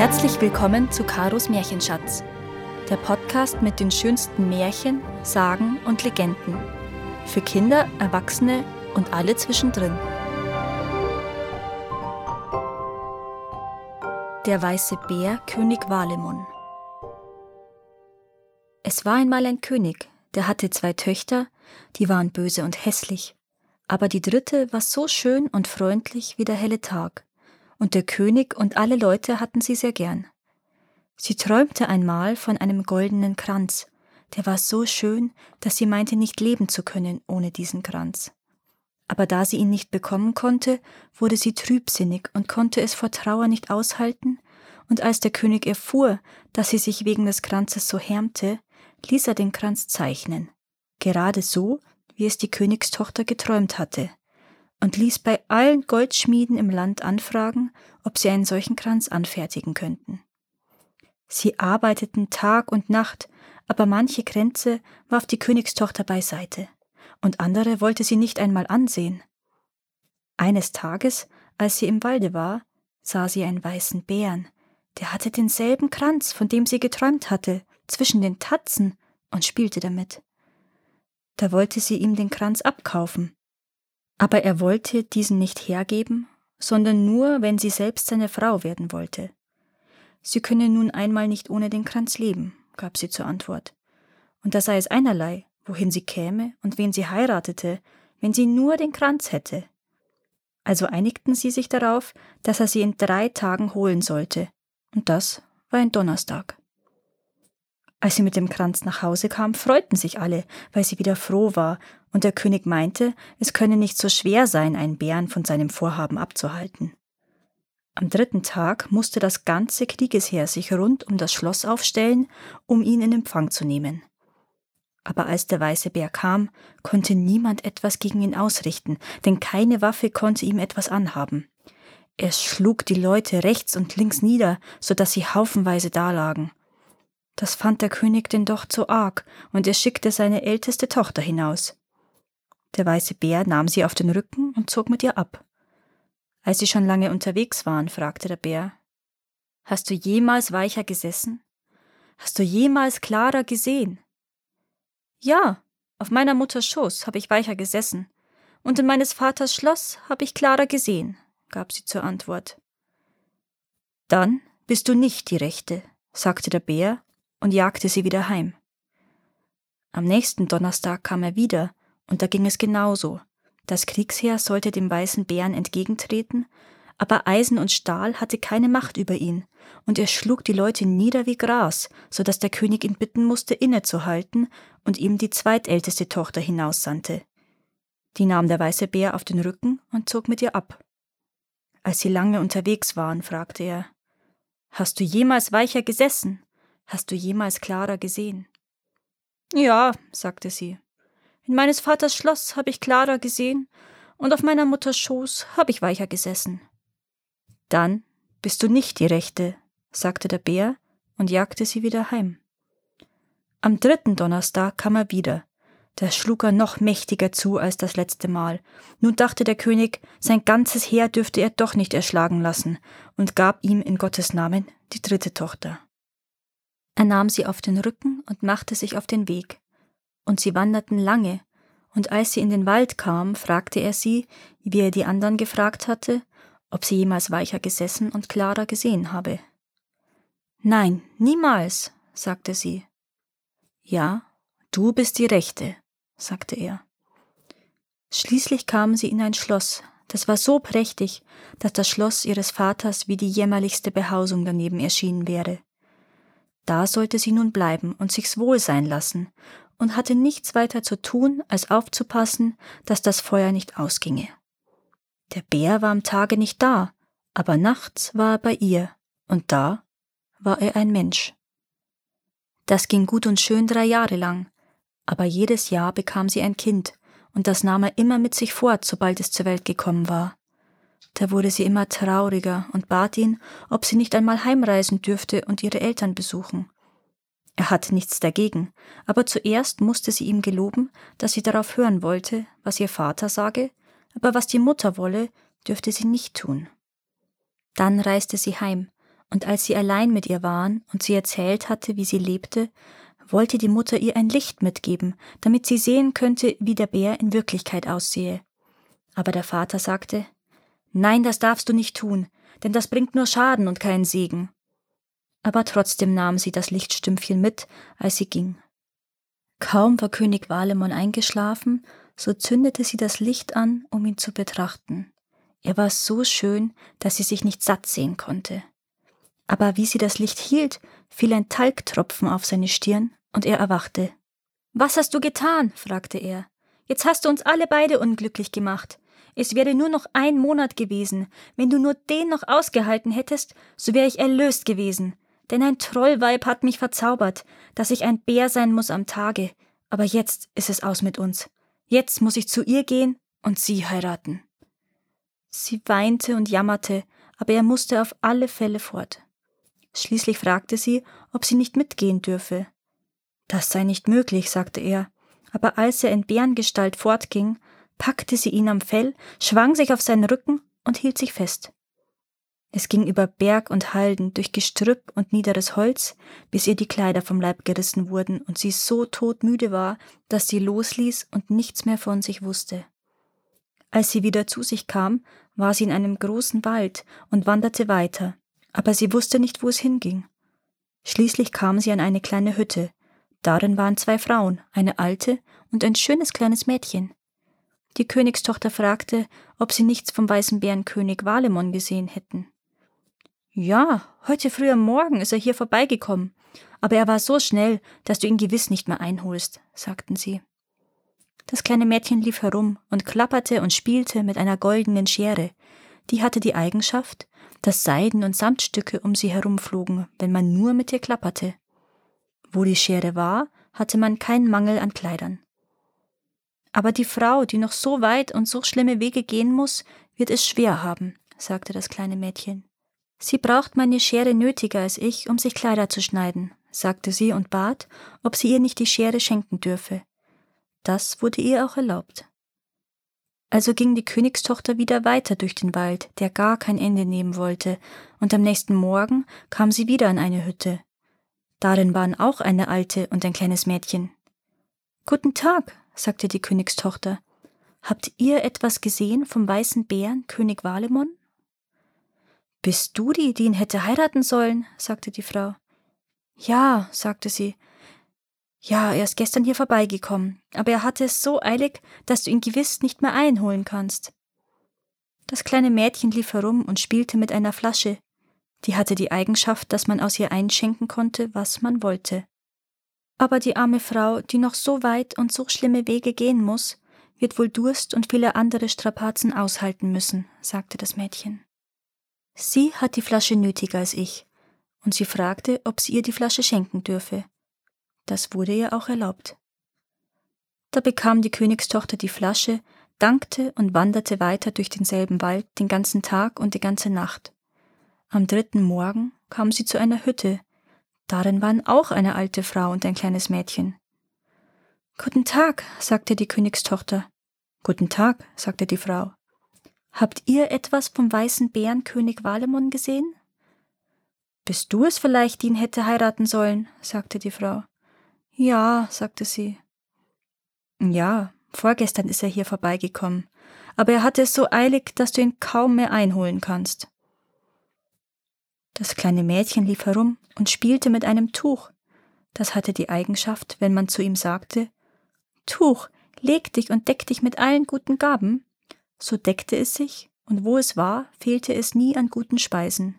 Herzlich willkommen zu Karos Märchenschatz, der Podcast mit den schönsten Märchen, Sagen und Legenden. Für Kinder, Erwachsene und alle zwischendrin. Der weiße Bär König Walemon. Es war einmal ein König, der hatte zwei Töchter, die waren böse und hässlich, aber die dritte war so schön und freundlich wie der helle Tag und der König und alle Leute hatten sie sehr gern. Sie träumte einmal von einem goldenen Kranz, der war so schön, dass sie meinte nicht leben zu können ohne diesen Kranz. Aber da sie ihn nicht bekommen konnte, wurde sie trübsinnig und konnte es vor Trauer nicht aushalten, und als der König erfuhr, dass sie sich wegen des Kranzes so härmte, ließ er den Kranz zeichnen, gerade so, wie es die Königstochter geträumt hatte und ließ bei allen Goldschmieden im Land anfragen, ob sie einen solchen Kranz anfertigen könnten. Sie arbeiteten Tag und Nacht, aber manche Kränze warf die Königstochter beiseite, und andere wollte sie nicht einmal ansehen. Eines Tages, als sie im Walde war, sah sie einen weißen Bären, der hatte denselben Kranz, von dem sie geträumt hatte, zwischen den Tatzen und spielte damit. Da wollte sie ihm den Kranz abkaufen, aber er wollte diesen nicht hergeben, sondern nur, wenn sie selbst seine Frau werden wollte. Sie könne nun einmal nicht ohne den Kranz leben, gab sie zur Antwort. Und da sei es einerlei, wohin sie käme und wen sie heiratete, wenn sie nur den Kranz hätte. Also einigten sie sich darauf, dass er sie in drei Tagen holen sollte, und das war ein Donnerstag. Als sie mit dem Kranz nach Hause kam, freuten sich alle, weil sie wieder froh war, und der König meinte, es könne nicht so schwer sein, einen Bären von seinem Vorhaben abzuhalten. Am dritten Tag musste das ganze Kriegesheer sich rund um das Schloss aufstellen, um ihn in Empfang zu nehmen. Aber als der weiße Bär kam, konnte niemand etwas gegen ihn ausrichten, denn keine Waffe konnte ihm etwas anhaben. Er schlug die Leute rechts und links nieder, so dass sie haufenweise dalagen. Das fand der König denn doch zu arg, und er schickte seine älteste Tochter hinaus. Der weiße Bär nahm sie auf den Rücken und zog mit ihr ab. Als sie schon lange unterwegs waren, fragte der Bär Hast du jemals weicher gesessen? Hast du jemals klarer gesehen? Ja, auf meiner Mutters Schoß habe ich weicher gesessen, und in meines Vaters Schloss habe ich klarer gesehen, gab sie zur Antwort. Dann bist du nicht die Rechte, sagte der Bär und jagte sie wieder heim. Am nächsten Donnerstag kam er wieder, und da ging es genauso. Das Kriegsheer sollte dem weißen Bären entgegentreten, aber Eisen und Stahl hatte keine Macht über ihn, und er schlug die Leute nieder wie Gras, so dass der König ihn bitten musste, innezuhalten und ihm die zweitälteste Tochter hinaussandte. Die nahm der weiße Bär auf den Rücken und zog mit ihr ab. Als sie lange unterwegs waren, fragte er Hast du jemals weicher gesessen? Hast du jemals Clara gesehen? Ja, sagte sie. In meines Vaters Schloss habe ich Clara gesehen, und auf meiner Mutters Schoß habe ich weicher gesessen. Dann bist du nicht die Rechte, sagte der Bär und jagte sie wieder heim. Am dritten Donnerstag kam er wieder. Da schlug er noch mächtiger zu als das letzte Mal. Nun dachte der König, sein ganzes Heer dürfte er doch nicht erschlagen lassen und gab ihm in Gottes Namen die dritte Tochter. Er nahm sie auf den Rücken und machte sich auf den Weg. Und sie wanderten lange, und als sie in den Wald kam, fragte er sie, wie er die anderen gefragt hatte, ob sie jemals weicher gesessen und klarer gesehen habe. Nein, niemals, sagte sie. Ja, du bist die Rechte, sagte er. Schließlich kamen sie in ein Schloss, das war so prächtig, dass das Schloss ihres Vaters wie die jämmerlichste Behausung daneben erschienen wäre. Da sollte sie nun bleiben und sich's wohl sein lassen und hatte nichts weiter zu tun, als aufzupassen, dass das Feuer nicht ausginge. Der Bär war am Tage nicht da, aber nachts war er bei ihr, und da war er ein Mensch. Das ging gut und schön drei Jahre lang, aber jedes Jahr bekam sie ein Kind, und das nahm er immer mit sich fort, sobald es zur Welt gekommen war. Da wurde sie immer trauriger und bat ihn, ob sie nicht einmal heimreisen dürfte und ihre Eltern besuchen. Er hatte nichts dagegen, aber zuerst musste sie ihm geloben, dass sie darauf hören wollte, was ihr Vater sage, aber was die Mutter wolle, dürfte sie nicht tun. Dann reiste sie heim, Und als sie allein mit ihr waren und sie erzählt hatte, wie sie lebte, wollte die Mutter ihr ein Licht mitgeben, damit sie sehen könnte, wie der Bär in Wirklichkeit aussehe. Aber der Vater sagte Nein, das darfst du nicht tun, denn das bringt nur Schaden und keinen Segen. Aber trotzdem nahm sie das Lichtstümpfchen mit, als sie ging. Kaum war König Walemon eingeschlafen, so zündete sie das Licht an, um ihn zu betrachten. Er war so schön, dass sie sich nicht satt sehen konnte. Aber wie sie das Licht hielt, fiel ein Talgtropfen auf seine Stirn und er erwachte. Was hast du getan? fragte er. Jetzt hast du uns alle beide unglücklich gemacht. Es wäre nur noch ein Monat gewesen. Wenn du nur den noch ausgehalten hättest, so wäre ich erlöst gewesen. Denn ein Trollweib hat mich verzaubert, dass ich ein Bär sein muss am Tage. Aber jetzt ist es aus mit uns. Jetzt muss ich zu ihr gehen und sie heiraten. Sie weinte und jammerte, aber er musste auf alle Fälle fort. Schließlich fragte sie, ob sie nicht mitgehen dürfe. Das sei nicht möglich, sagte er, aber als er in Bärengestalt fortging, packte sie ihn am Fell, schwang sich auf seinen Rücken und hielt sich fest. Es ging über Berg und Halden, durch Gestrüpp und niederes Holz, bis ihr die Kleider vom Leib gerissen wurden und sie so todmüde war, dass sie losließ und nichts mehr von sich wusste. Als sie wieder zu sich kam, war sie in einem großen Wald und wanderte weiter, aber sie wusste nicht, wo es hinging. Schließlich kam sie an eine kleine Hütte. Darin waren zwei Frauen, eine alte und ein schönes kleines Mädchen. Die Königstochter fragte, ob sie nichts vom weißen Bärenkönig Walemon gesehen hätten. Ja, heute früh am Morgen ist er hier vorbeigekommen, aber er war so schnell, dass du ihn gewiss nicht mehr einholst, sagten sie. Das kleine Mädchen lief herum und klapperte und spielte mit einer goldenen Schere. Die hatte die Eigenschaft, dass Seiden und Samtstücke um sie herumflogen, wenn man nur mit ihr klapperte. Wo die Schere war, hatte man keinen Mangel an Kleidern. Aber die Frau, die noch so weit und so schlimme Wege gehen muss, wird es schwer haben, sagte das kleine Mädchen. Sie braucht meine Schere nötiger als ich, um sich Kleider zu schneiden, sagte sie und bat, ob sie ihr nicht die Schere schenken dürfe. Das wurde ihr auch erlaubt. Also ging die Königstochter wieder weiter durch den Wald, der gar kein Ende nehmen wollte, und am nächsten Morgen kam sie wieder an eine Hütte. Darin waren auch eine alte und ein kleines Mädchen. Guten Tag, sagte die Königstochter. Habt ihr etwas gesehen vom weißen Bären, König Walemon? Bist du die, die ihn hätte heiraten sollen? sagte die Frau. Ja, sagte sie. Ja, er ist gestern hier vorbeigekommen, aber er hatte es so eilig, dass du ihn gewiss nicht mehr einholen kannst. Das kleine Mädchen lief herum und spielte mit einer Flasche. Die hatte die Eigenschaft, dass man aus ihr einschenken konnte, was man wollte. Aber die arme Frau, die noch so weit und so schlimme Wege gehen muss, wird wohl Durst und viele andere Strapazen aushalten müssen, sagte das Mädchen. Sie hat die Flasche nötiger als ich, und sie fragte, ob sie ihr die Flasche schenken dürfe. Das wurde ihr auch erlaubt. Da bekam die Königstochter die Flasche, dankte und wanderte weiter durch denselben Wald den ganzen Tag und die ganze Nacht. Am dritten Morgen kam sie zu einer Hütte. Darin waren auch eine alte Frau und ein kleines Mädchen. Guten Tag, sagte die Königstochter. Guten Tag, sagte die Frau. Habt ihr etwas vom weißen Bärenkönig Walemon gesehen? Bist du es vielleicht, die ihn hätte heiraten sollen? sagte die Frau. Ja, sagte sie. Ja, vorgestern ist er hier vorbeigekommen, aber er hatte es so eilig, dass du ihn kaum mehr einholen kannst. Das kleine Mädchen lief herum und spielte mit einem Tuch. Das hatte die Eigenschaft, wenn man zu ihm sagte Tuch, leg dich und deck dich mit allen guten Gaben, so deckte es sich, und wo es war, fehlte es nie an guten Speisen.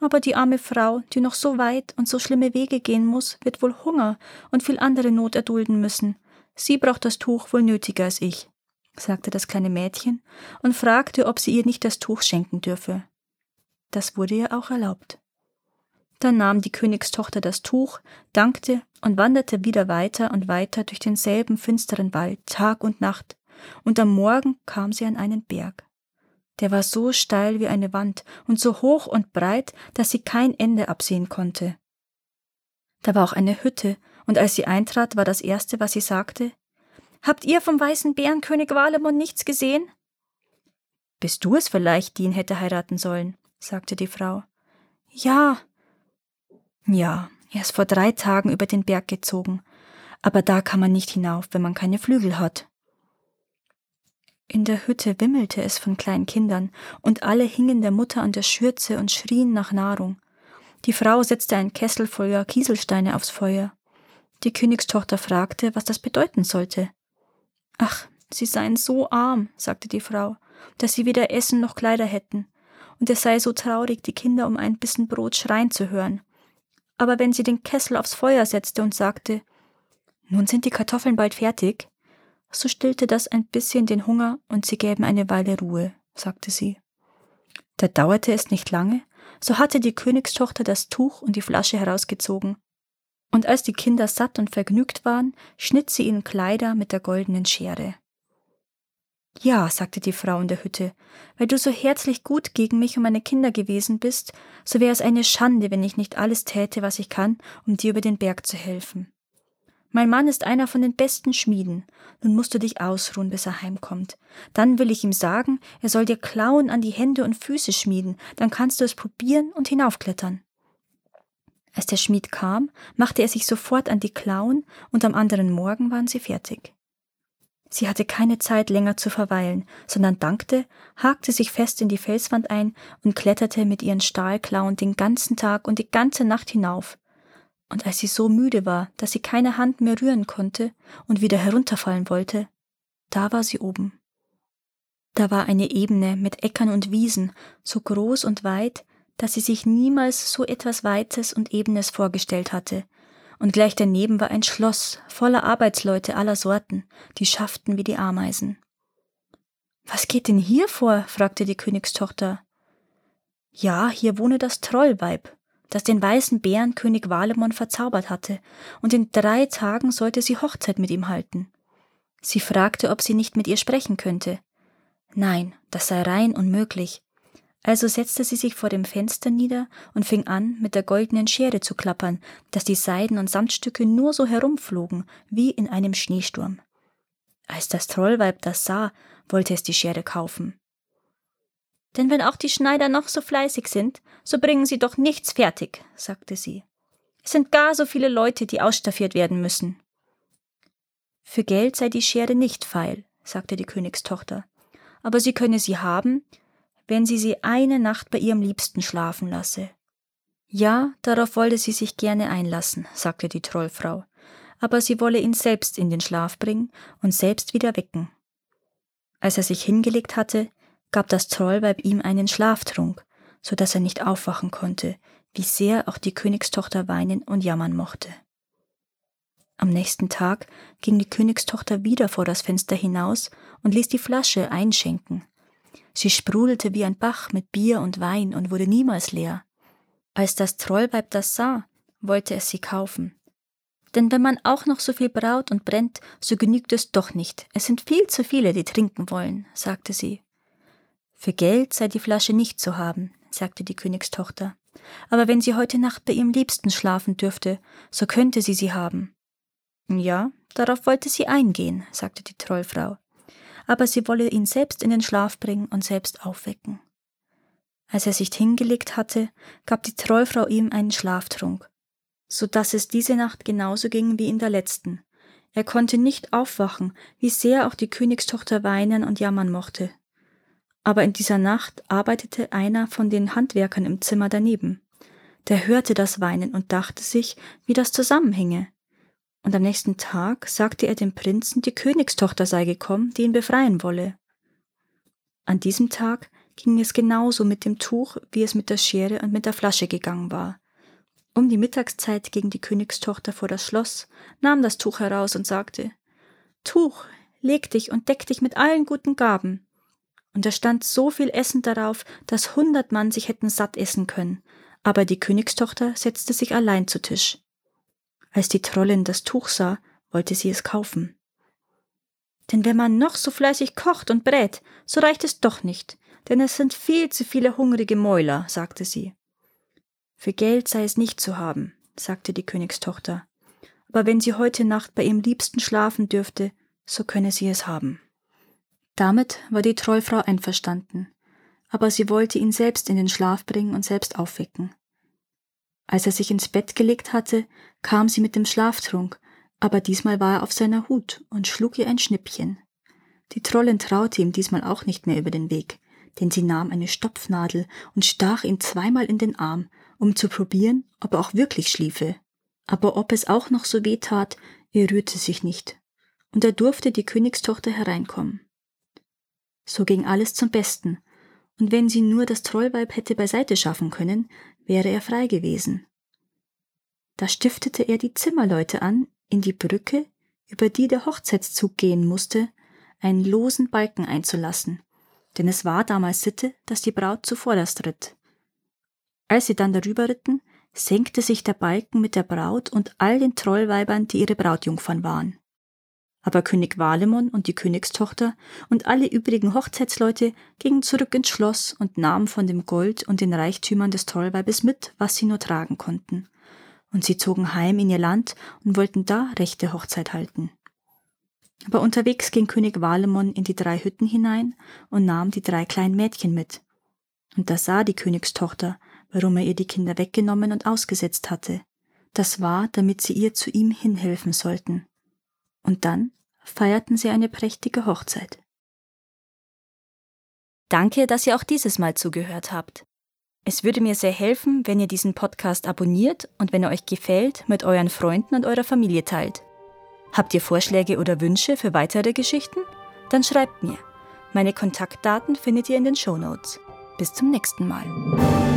Aber die arme Frau, die noch so weit und so schlimme Wege gehen muss, wird wohl Hunger und viel andere Not erdulden müssen. Sie braucht das Tuch wohl nötiger als ich, sagte das kleine Mädchen und fragte, ob sie ihr nicht das Tuch schenken dürfe. Das wurde ihr auch erlaubt. Dann nahm die Königstochter das Tuch, dankte und wanderte wieder weiter und weiter durch denselben finsteren Wald, Tag und Nacht, und am Morgen kam sie an einen Berg. Der war so steil wie eine Wand und so hoch und breit, dass sie kein Ende absehen konnte. Da war auch eine Hütte, und als sie eintrat, war das erste, was sie sagte Habt ihr vom weißen Bärenkönig Walemon nichts gesehen? Bist du es vielleicht, die ihn hätte heiraten sollen? Sagte die Frau. Ja. Ja, er ist vor drei Tagen über den Berg gezogen, aber da kann man nicht hinauf, wenn man keine Flügel hat. In der Hütte wimmelte es von kleinen Kindern, und alle hingen der Mutter an der Schürze und schrien nach Nahrung. Die Frau setzte einen Kessel voller Kieselsteine aufs Feuer. Die Königstochter fragte, was das bedeuten sollte. Ach, sie seien so arm, sagte die Frau, dass sie weder Essen noch Kleider hätten, und es sei so traurig, die Kinder um ein Bissen Brot schreien zu hören. Aber wenn sie den Kessel aufs Feuer setzte und sagte, nun sind die Kartoffeln bald fertig, so stillte das ein bisschen den Hunger und sie gäben eine Weile Ruhe, sagte sie. Da dauerte es nicht lange, so hatte die Königstochter das Tuch und die Flasche herausgezogen. Und als die Kinder satt und vergnügt waren, schnitt sie ihnen Kleider mit der goldenen Schere. Ja, sagte die Frau in der Hütte, weil du so herzlich gut gegen mich und meine Kinder gewesen bist, so wäre es eine Schande, wenn ich nicht alles täte, was ich kann, um dir über den Berg zu helfen. Mein Mann ist einer von den besten Schmieden. Nun musst du dich ausruhen, bis er heimkommt. Dann will ich ihm sagen, er soll dir Klauen an die Hände und Füße schmieden, dann kannst du es probieren und hinaufklettern. Als der Schmied kam, machte er sich sofort an die Klauen, und am anderen Morgen waren sie fertig. Sie hatte keine Zeit länger zu verweilen, sondern dankte, hakte sich fest in die Felswand ein und kletterte mit ihren Stahlklauen den ganzen Tag und die ganze Nacht hinauf, und als sie so müde war, dass sie keine Hand mehr rühren konnte und wieder herunterfallen wollte, da war sie oben. Da war eine Ebene mit Äckern und Wiesen, so groß und weit, dass sie sich niemals so etwas Weites und Ebenes vorgestellt hatte, und gleich daneben war ein Schloss voller Arbeitsleute aller Sorten, die schafften wie die Ameisen. Was geht denn hier vor? fragte die Königstochter. Ja, hier wohne das Trollweib, das den weißen Bären König Walemon verzaubert hatte, und in drei Tagen sollte sie Hochzeit mit ihm halten. Sie fragte, ob sie nicht mit ihr sprechen könnte. Nein, das sei rein unmöglich. Also setzte sie sich vor dem Fenster nieder und fing an, mit der goldenen Schere zu klappern, dass die Seiden- und Samtstücke nur so herumflogen, wie in einem Schneesturm. Als das Trollweib das sah, wollte es die Schere kaufen. Denn wenn auch die Schneider noch so fleißig sind, so bringen sie doch nichts fertig, sagte sie. Es sind gar so viele Leute, die ausstaffiert werden müssen. Für Geld sei die Schere nicht feil, sagte die Königstochter, aber sie könne sie haben, wenn sie sie eine Nacht bei ihrem Liebsten schlafen lasse. Ja, darauf wolle sie sich gerne einlassen, sagte die Trollfrau, aber sie wolle ihn selbst in den Schlaf bringen und selbst wieder wecken. Als er sich hingelegt hatte, gab das Trollweib ihm einen Schlaftrunk, so dass er nicht aufwachen konnte, wie sehr auch die Königstochter weinen und jammern mochte. Am nächsten Tag ging die Königstochter wieder vor das Fenster hinaus und ließ die Flasche einschenken. Sie sprudelte wie ein Bach mit Bier und Wein und wurde niemals leer. Als das Trollweib das sah, wollte es sie kaufen. Denn wenn man auch noch so viel braut und brennt, so genügt es doch nicht. Es sind viel zu viele, die trinken wollen, sagte sie. Für Geld sei die Flasche nicht zu haben, sagte die Königstochter. Aber wenn sie heute Nacht bei ihrem Liebsten schlafen dürfte, so könnte sie sie haben. Ja, darauf wollte sie eingehen, sagte die Trollfrau. Aber sie wolle ihn selbst in den Schlaf bringen und selbst aufwecken. Als er sich hingelegt hatte, gab die Trollfrau ihm einen Schlaftrunk, so dass es diese Nacht genauso ging wie in der letzten. Er konnte nicht aufwachen, wie sehr auch die Königstochter weinen und jammern mochte aber in dieser Nacht arbeitete einer von den Handwerkern im Zimmer daneben. Der hörte das Weinen und dachte sich, wie das zusammenhinge. Und am nächsten Tag sagte er dem Prinzen, die Königstochter sei gekommen, die ihn befreien wolle. An diesem Tag ging es genauso mit dem Tuch, wie es mit der Schere und mit der Flasche gegangen war. Um die Mittagszeit ging die Königstochter vor das Schloss, nahm das Tuch heraus und sagte Tuch, leg dich und deck dich mit allen guten Gaben und da stand so viel Essen darauf, dass hundert Mann sich hätten satt essen können, aber die Königstochter setzte sich allein zu Tisch. Als die Trollin das Tuch sah, wollte sie es kaufen. Denn wenn man noch so fleißig kocht und brät, so reicht es doch nicht, denn es sind viel zu viele hungrige Mäuler, sagte sie. Für Geld sei es nicht zu haben, sagte die Königstochter, aber wenn sie heute Nacht bei ihrem Liebsten schlafen dürfte, so könne sie es haben. Damit war die Trollfrau einverstanden, aber sie wollte ihn selbst in den Schlaf bringen und selbst aufwecken. Als er sich ins Bett gelegt hatte, kam sie mit dem Schlaftrunk, aber diesmal war er auf seiner Hut und schlug ihr ein Schnippchen. Die Trollin traute ihm diesmal auch nicht mehr über den Weg, denn sie nahm eine Stopfnadel und stach ihn zweimal in den Arm, um zu probieren, ob er auch wirklich schliefe. Aber ob es auch noch so weh tat, er rührte sich nicht, und er durfte die Königstochter hereinkommen. So ging alles zum Besten, und wenn sie nur das Trollweib hätte beiseite schaffen können, wäre er frei gewesen. Da stiftete er die Zimmerleute an, in die Brücke, über die der Hochzeitszug gehen musste, einen losen Balken einzulassen, denn es war damals Sitte, dass die Braut zuvorderst ritt. Als sie dann darüber ritten, senkte sich der Balken mit der Braut und all den Trollweibern, die ihre Brautjungfern waren. Aber König Walemon und die Königstochter und alle übrigen Hochzeitsleute gingen zurück ins Schloss und nahmen von dem Gold und den Reichtümern des Trollweibes mit, was sie nur tragen konnten. Und sie zogen heim in ihr Land und wollten da rechte Hochzeit halten. Aber unterwegs ging König Walemon in die drei Hütten hinein und nahm die drei kleinen Mädchen mit. Und da sah die Königstochter, warum er ihr die Kinder weggenommen und ausgesetzt hatte. Das war, damit sie ihr zu ihm hinhelfen sollten. Und dann feierten sie eine prächtige Hochzeit. Danke, dass ihr auch dieses Mal zugehört habt. Es würde mir sehr helfen, wenn ihr diesen Podcast abonniert und wenn er euch gefällt, mit euren Freunden und eurer Familie teilt. Habt ihr Vorschläge oder Wünsche für weitere Geschichten? Dann schreibt mir. Meine Kontaktdaten findet ihr in den Show Notes. Bis zum nächsten Mal.